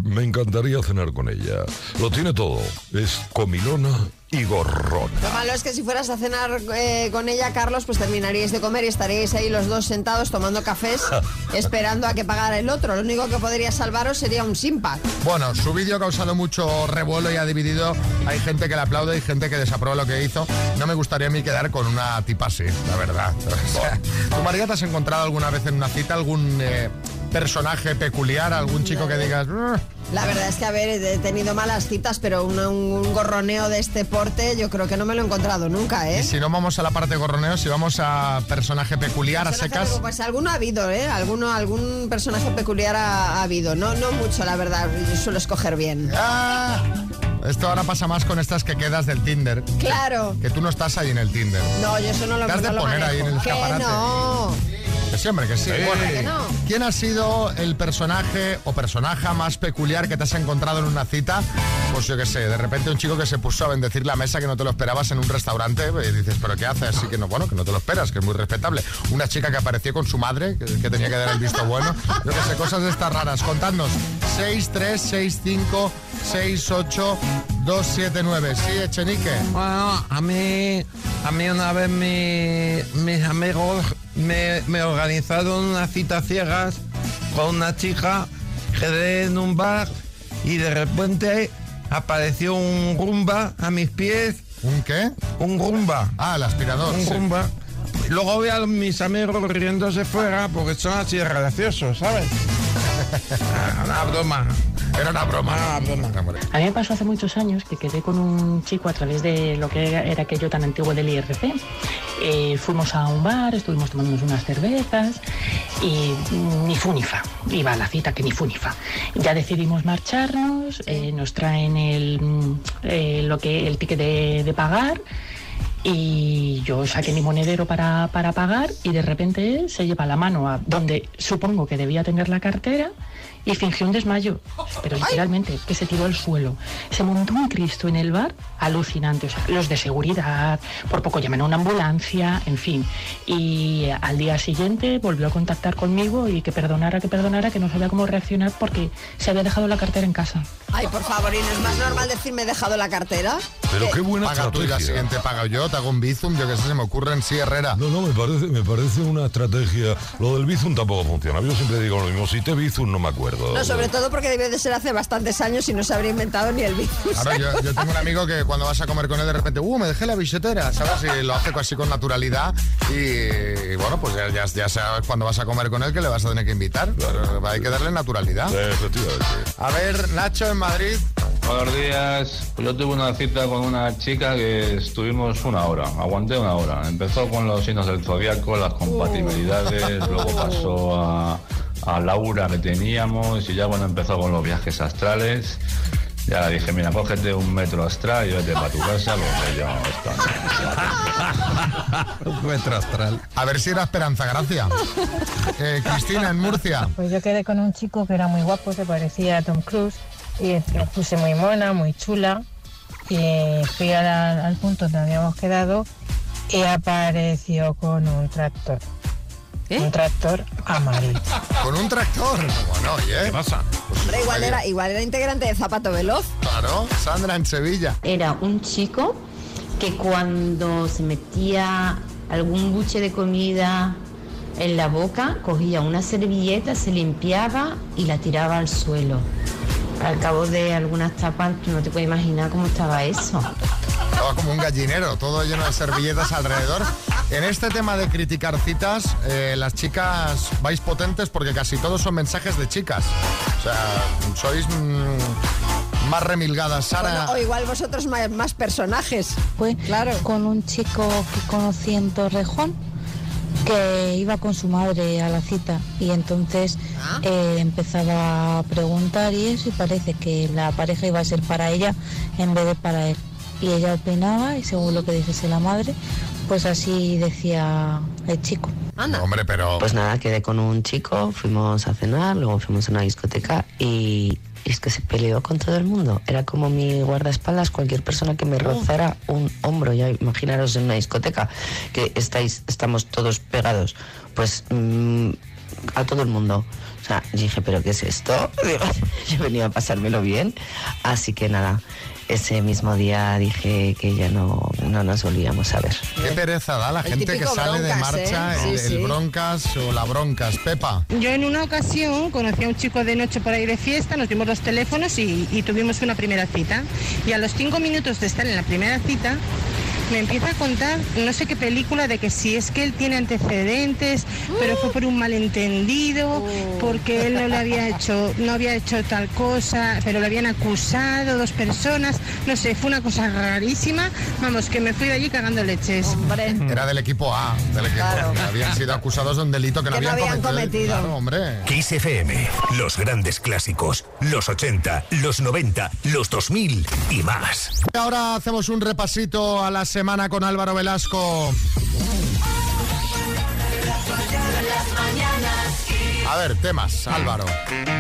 Me encantaría cenar con ella. Lo tiene todo. Es comilona y gorrona. Lo malo es que si fueras a cenar eh, con ella, Carlos, pues terminaríais de comer y estaríais ahí los dos sentados tomando cafés, esperando a que pagara el otro. Lo único que podría salvaros sería un simpack. Bueno, su vídeo ha causado mucho revuelo y ha dividido. Hay gente que le aplaude y gente que desaprueba lo que hizo. No me gustaría a mí quedar con una tipa así, la verdad. O sea, ¿Tú, María, te has encontrado alguna vez en una cita algún eh, personaje peculiar, algún chico que digas... "Mm"? La verdad es que, a ver, he tenido malas citas, pero un, un gorroneo de este porte yo creo que no me lo he encontrado nunca, Y ¿eh? si no vamos a la parte gorroneo, si vamos a personaje peculiar, a secas... Pues alguno ha habido, ¿eh? Alguno, algún personaje peculiar ha, ha habido. No, no mucho, la verdad. Yo suelo escoger bien. Ah, esto ahora pasa más con estas que quedas del Tinder. Claro. Que tú no estás ahí en el Tinder. No, yo eso no lo Te has de lo poner ahí en el. Que escaparate. no. Que sí, hombre, que sí. Sí. Bueno, Que no. ¿Quién ha sido el personaje o personaje más peculiar que te has encontrado en una cita? Pues yo qué sé, de repente un chico que se puso a bendecir la mesa que no te lo esperabas en un restaurante y dices, ¿pero qué haces? Así que no, bueno, que no te lo esperas, que es muy respetable. Una chica que apareció con su madre, que, que tenía que dar el visto bueno. Yo qué sé, cosas de estas raras. Contadnos. 6, 3, 6, 5, 6, 8, 2, 7, 9. Sí, Echenique. Bueno, a mí, a mí una vez mi- mis amigos me, me organizaron una cita ciegas con una chica, quedé en un bar y de repente apareció un rumba a mis pies. ¿Un qué? Un rumba. Ah, el aspirador. Un sí. rumba. Luego veo a mis amigos riéndose fuera porque son así de graciosos, ¿sabes? Ah, Una broma. Era una broma. Hombre. A mí me pasó hace muchos años que quedé con un chico a través de lo que era, era aquello tan antiguo del IRC. Eh, fuimos a un bar, estuvimos tomándonos unas cervezas y ni fu ni fa. Iba a la cita que ni fu ni fa. Ya decidimos marcharnos, eh, nos traen el, mm, eh, lo que, el ticket de, de pagar. Y yo saqué mi monedero para, para pagar y de repente él se lleva la mano a donde supongo que debía tener la cartera y fingió un desmayo, pero literalmente, que se tiró al suelo. Se montó un Cristo en el bar, alucinante, o sea, los de seguridad, por poco llaman a una ambulancia, en fin. Y al día siguiente volvió a contactar conmigo y que perdonara, que perdonara, que no sabía cómo reaccionar porque se había dejado la cartera en casa. Ay, por favor, ¿y no es más normal decirme he dejado la cartera? Pero ¿Qué? qué buena Paga tú y la estrategia. siguiente pago yo, te hago un bizum, yo que sé, se me ocurre en sí, Herrera. No, no, me parece, me parece una estrategia. Lo del Bizum tampoco funciona. Yo siempre digo lo mismo. Si te Bizum no me acuerdo. No, sobre todo porque debió de ser hace bastantes años y no se habría inventado ni el virus. Ahora yo, yo tengo un amigo que cuando vas a comer con él de repente, uh, me dejé la billetera, ¿sabes? Y lo hace así con naturalidad y, y bueno, pues ya, ya, ya sabes cuando vas a comer con él que le vas a tener que invitar. Pero hay que darle naturalidad. Efectivamente. A ver, Nacho en Madrid. Buenos días. Pues yo tuve una cita con una chica que estuvimos una hora. Aguanté una hora. Empezó con los signos del zodiaco, las compatibilidades, luego pasó a, a Laura que teníamos y ya bueno empezó con los viajes astrales. Ya le dije, mira, cógete un metro astral y vete para tu casa porque yo Un metro astral. A ver si era Esperanza Gracia. Eh, Cristina en Murcia. Pues yo quedé con un chico que era muy guapo, se parecía a Tom Cruise, y me puse muy mona, muy chula, y fui la- al punto donde habíamos quedado y apareció con un tractor. Un tractor amarillo. Con un tractor. Bueno, oye. ¿Qué pasa? Hombre, igual era, igual era integrante de Zapato Veloz. Claro, Sandra en Sevilla. Era un chico que cuando se metía algún buche de comida en la boca, cogía una servilleta, se limpiaba y la tiraba al suelo. Al cabo de algunas tapas, tú no te puedes imaginar cómo estaba eso. Estaba como un gallinero, todo lleno de servilletas alrededor. En este tema de criticar citas, eh, las chicas vais potentes porque casi todos son mensajes de chicas. O sea, sois mm, más remilgadas. Sara, Bueno, o igual vosotros más, más personajes. Fue claro. con un chico que conocí en Torrejón que iba con su madre a la cita y entonces eh, empezaba a preguntar y eso y parece que la pareja iba a ser para ella en vez de para él. Y ella opinaba y según lo que dijese la madre, pues así decía el chico. Hombre, pero... Pues nada, quedé con un chico, fuimos a cenar, luego fuimos a una discoteca y es que se peleó con todo el mundo. Era como mi guardaespaldas, cualquier persona que me rozara un hombro. Ya imaginaros en una discoteca que estáis, estamos todos pegados. Pues mm, a todo el mundo. O sea, dije, ¿pero qué es esto? Yo venía a pasármelo bien. Así que nada, ese mismo día dije que ya no, no nos volvíamos a ver. qué pereza da la El gente que sale de broncas, marcha, ¿eh? el, Sí, el sí. broncas o la broncas. Pepa. Yo en una ocasión conocí a un chico de noche por ahí de fiesta, nos dimos los teléfonos y, y tuvimos una primera cita. Y a los cinco minutos de estar en la primera cita, me empieza a contar no sé qué película de que si es que él tiene antecedentes, pero fue por un malentendido, porque él no le había hecho, no había hecho tal cosa, pero le habían acusado dos personas, no sé, fue una cosa rarísima. Vamos, que me fui de allí cagando leches. Era del equipo A, del equipo Claro. que habían sido acusados de un delito que, Que no habían cometido. Claro, hombre. Kiss FM, los grandes clásicos, los 80, los 90, los 2000 y más. Ahora hacemos un repasito a la semana con Álvaro Velasco. A ver, temas, Álvaro.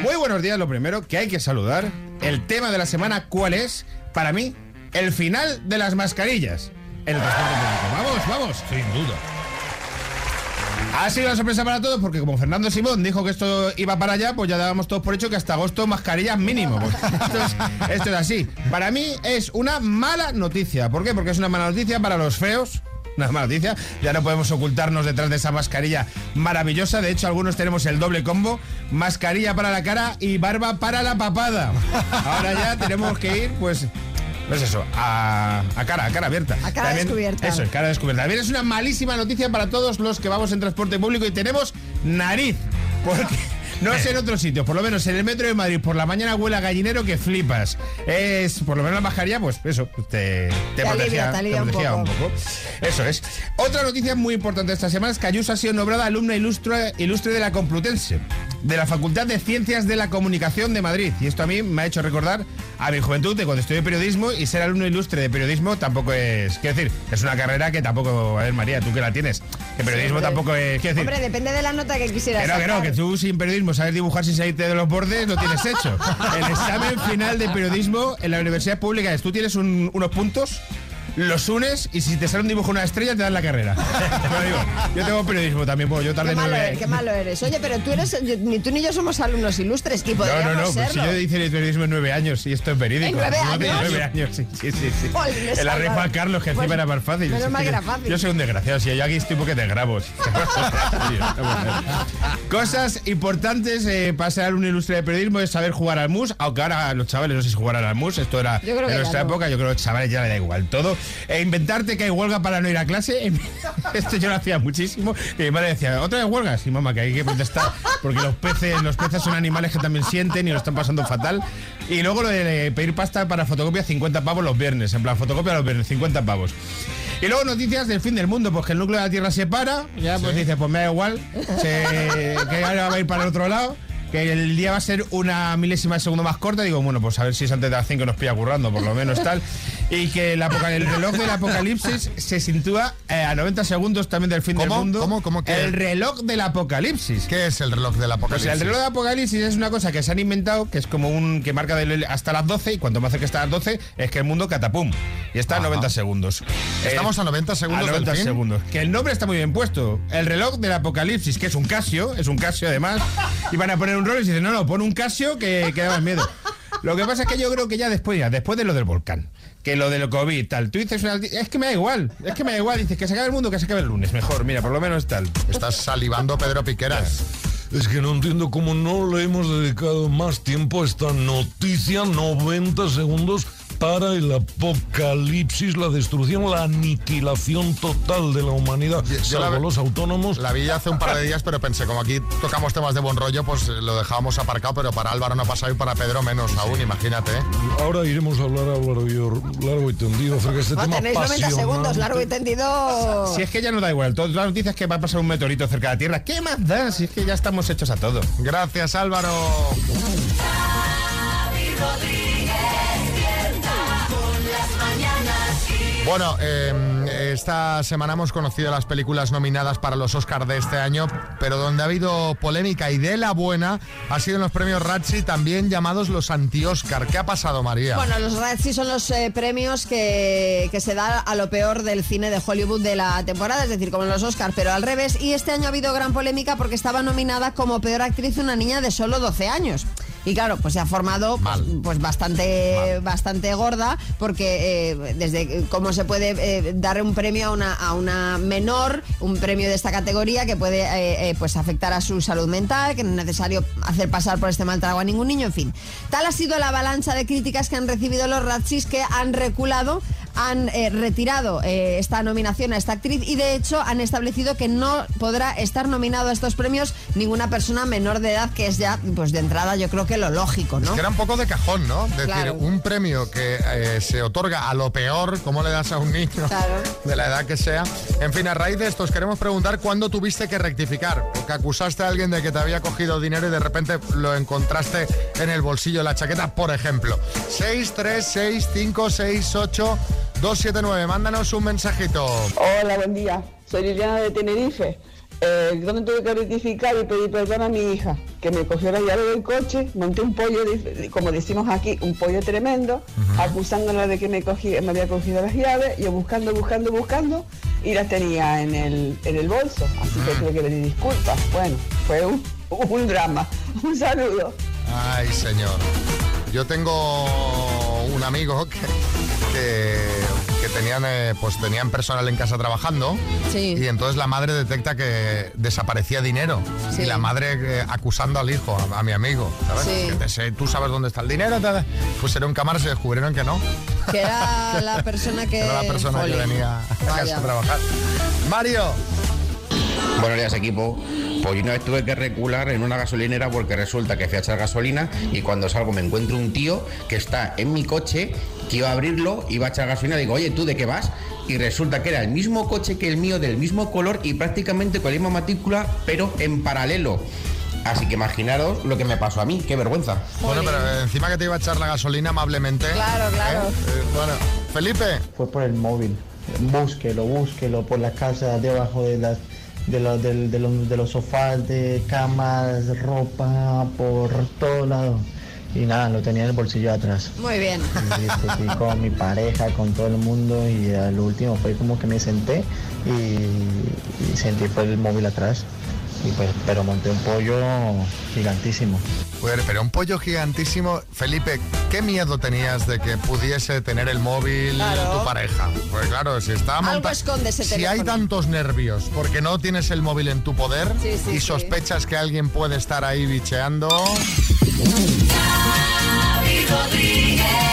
Muy buenos días, lo primero que hay que saludar. El tema de la semana, ¿cuál es? Para mí, el final de las mascarillas en el transporte público. Vamos, vamos. Sin duda. Ha sido una sorpresa para todos porque como Fernando Simón dijo que esto iba para allá, pues ya dábamos todos por hecho que hasta agosto mascarillas mínimo. Pues esto, es, esto es así. Para mí es una mala noticia. ¿Por qué? Porque es una mala noticia para los feos. Una mala noticia. Ya no podemos ocultarnos detrás de esa mascarilla maravillosa. De hecho, algunos tenemos el doble combo. Mascarilla para la cara y barba para la papada. Ahora ya tenemos que ir, pues... Pues eso, a, a cara, a cara abierta. A cara descubierta. Eso, cara descubierta. También es una malísima noticia para todos los que vamos en transporte público y tenemos nariz. Porque No sé en otros sitios, por lo menos en el metro de Madrid por la mañana huele a gallinero que flipas. Es, por lo menos la mascarilla, pues eso, te, te, Te protegía, alivia, te alivia un poco. Eso es. Otra noticia muy importante esta semana es que Ayuso ha sido nombrada alumna ilustre, ilustre de la Complutense, de la Facultad de Ciencias de la Comunicación de Madrid. Y esto a mí me ha hecho recordar a mi juventud de cuando estudié periodismo y ser alumno ilustre de periodismo tampoco es. Quiero decir, es una carrera que tampoco. A ver, María, tú que la tienes. Que periodismo tampoco es. Quiero decir. Hombre, depende de la nota que quisieras Que no, que no, que tú sin periodismo sabes dibujar sin salirte de los bordes, lo tienes hecho. El examen final de periodismo en la universidad pública es tú tienes un- unos puntos, los unes y si te sale un dibujo una estrella te dan la carrera. Pero digo, yo tengo periodismo también, pues yo tardé Qué malo, nueve eres, qué malo eres. Oye, pero tú eres, yo- ni tú ni yo somos alumnos ilustres y No, no, no, pues si yo hice el periodismo en nueve años y esto es verídico. ¿En nueve años? nueve años, sí, sí, sí. sí. En la. Juan Carlos, que encima Pues, era más fácil. menos mal que era sí. fácil. Yo soy un desgraciado, si yo aquí estoy porque te grabo. Cosas importantes eh, para ser un ilustre de periodismo es saber jugar al mus, aunque ahora los chavales no sé si jugarán al mus, esto era en nuestra no. época, yo creo que los chavales ya le da igual todo. E inventarte que hay huelga para no ir a clase, esto yo lo hacía muchísimo. Y mi madre decía, ¿otra vez huelga? Sí, mamá, que hay que protestar, porque los peces, los peces son animales que también sienten y lo están pasando fatal. Y luego lo de pedir pasta para fotocopia 50 pavos los viernes, en plan fotocopia los viernes, 50 pavos. Y luego noticias del fin del mundo, pues que el núcleo de la Tierra se para, ya pues dice, pues me da igual, se- que ahora va a ir para el otro lado, que el día va a ser una milésima de segundo más corta, digo, bueno, pues a ver si es antes de las 5 nos pilla currando, por lo menos tal, y que el, el reloj del apocalipsis se sitúa eh, a 90 segundos también del fin del mundo. ¿Cómo? ¿Cómo que? El reloj del apocalipsis. ¿Qué es el reloj del O apocalipsis? el reloj de apocalipsis es una cosa que se han inventado, que es como un que marca del- hasta las 12, y cuanto más cerca está a las 12, es que el mundo catapum. Y está a Ajá. 90 segundos. Estamos a 90 segundos a del 90 fin. segundos. Que el nombre está muy bien puesto. El reloj del apocalipsis, que es un Casio, es un Casio además. Y van a poner un reloj y dicen, no, no, pon un Casio que, que da más miedo. Lo que pasa es que yo creo que ya después, ya, después de lo del volcán, que lo del COVID, tal, tú dices, una- es que me da igual, es que me da igual, dices que se acabe el mundo, que se acabe el lunes, mejor, mira, por lo menos tal. Estás salivando, Pedro Piqueras. Es que no entiendo cómo no le hemos dedicado más tiempo a esta noticia, 90 segundos para el apocalipsis, la destrucción, la aniquilación total de la humanidad, Yo salvo la- los autónomos. La vi hace un par de días, pero pensé, como aquí tocamos temas de buen rollo, pues eh, lo dejábamos aparcado, pero para Álvaro no ha pasado y para Pedro menos aún, imagínate. ¿eh? Ahora iremos a hablar Álvaro y yo largo y tendido acerca de este No, tema tenéis 90 segundos, largo y tendido. Si es que ya no da igual, todas las noticias que va a pasar un meteorito cerca de la Tierra, ¿qué más da? Si es que ya estamos hechos a todo. Gracias, Álvaro. Bueno, eh, esta semana hemos conocido las películas nominadas para los Oscars de este año, pero donde ha habido polémica y de la buena ha sido en los premios Razzie, también llamados los anti-Oscar. ¿Qué ha pasado, María? Bueno, los Razzie son los eh, premios que, se da a lo peor del cine de Hollywood de la temporada, es decir, como los Oscars, pero al revés. Y este año ha habido gran polémica porque estaba nominada como peor actriz una niña de solo 12 años. Y claro, pues se ha formado pues, pues bastante, bastante gorda, porque eh, desde cómo se puede eh, dar un premio a una, a una menor, un premio de esta categoría que puede eh, pues afectar a su salud mental, que no es necesario hacer pasar por este mal trago a ningún niño, en fin. Tal ha sido la avalancha de críticas que han recibido los Razzies que han reculado, han eh, retirado eh, esta nominación a esta actriz y de hecho han establecido que no podrá estar nominado a estos premios ninguna persona menor de edad, que es ya, pues de entrada yo creo que lo lógico, ¿no? Es que era un poco de cajón, ¿no? Decir, Claro. un premio que eh, se otorga a lo peor, ¿cómo le das a un niño Claro. de la edad que sea? En fin, a raíz de esto os queremos preguntar cuándo tuviste que rectificar, porque acusaste a alguien de que te había cogido dinero y de repente lo encontraste en el bolsillo de la chaqueta, por ejemplo. 6, 3, 6, 5, 6, 8, 2, 7, 9. Mándanos un mensajito. Hola, buen día. Soy Liliana de Tenerife. Eh, donde tuve que rectificar y pedir perdón a mi hija, que me cogió la llave del coche, monté un pollo, como decimos aquí, un pollo tremendo, acusándola de que me, cogí, me había cogido las llaves, yo buscando, buscando, buscando, y las tenía en el, en el bolso. Así que tuve que pedir disculpas. Bueno, fue un, un drama. Un saludo. Ay, señor. Yo tengo un amigo que tenían, eh, pues tenían personal en casa trabajando y entonces la madre detecta que desaparecía dinero Sí. y la madre eh, acusando al hijo, a, a mi amigo, ¿sabes? Sí. Que te sé, tú sabes dónde está el dinero, pues era un cámara y se descubrieron que no. Que era la persona que... Era la persona que venía a casa a trabajar. Mario. Buenos días equipo. Pues yo una vez tuve que recular en una gasolinera porque resulta que fui a echar gasolina y cuando salgo me encuentro un tío que está en mi coche, que iba a abrirlo, iba a echar gasolina, digo, oye, ¿tú de qué vas? Y resulta que era el mismo coche que el mío, del mismo color y prácticamente con la misma matrícula, pero en paralelo. Así que imaginaros lo que me pasó a mí, qué vergüenza. Bueno, pero encima que te iba a echar la gasolina amablemente. Claro, claro. ¿eh? Eh, bueno, Felipe. Fue por el móvil. Búsquelo, búsquelo por la casa, debajo de las de, los de, de los, de los sofás, de camas, ropa, por todo lado. Y nada, lo tenía en el bolsillo de atrás. Muy bien. Y con mi pareja, con todo el mundo y al último fue como que me senté y, y sentí fue el móvil atrás. Y pues, pero monté un pollo gigantísimo. Joder, pero un pollo gigantísimo. Felipe, ¿qué miedo tenías de que pudiese tener el móvil Claro. tu pareja? Pues claro, si está Algo monta- esconde ese Si hay tantos nervios porque no tienes el móvil en tu poder Sí, sí, y sí. sospechas que alguien puede estar ahí bicheando. Rodríguez.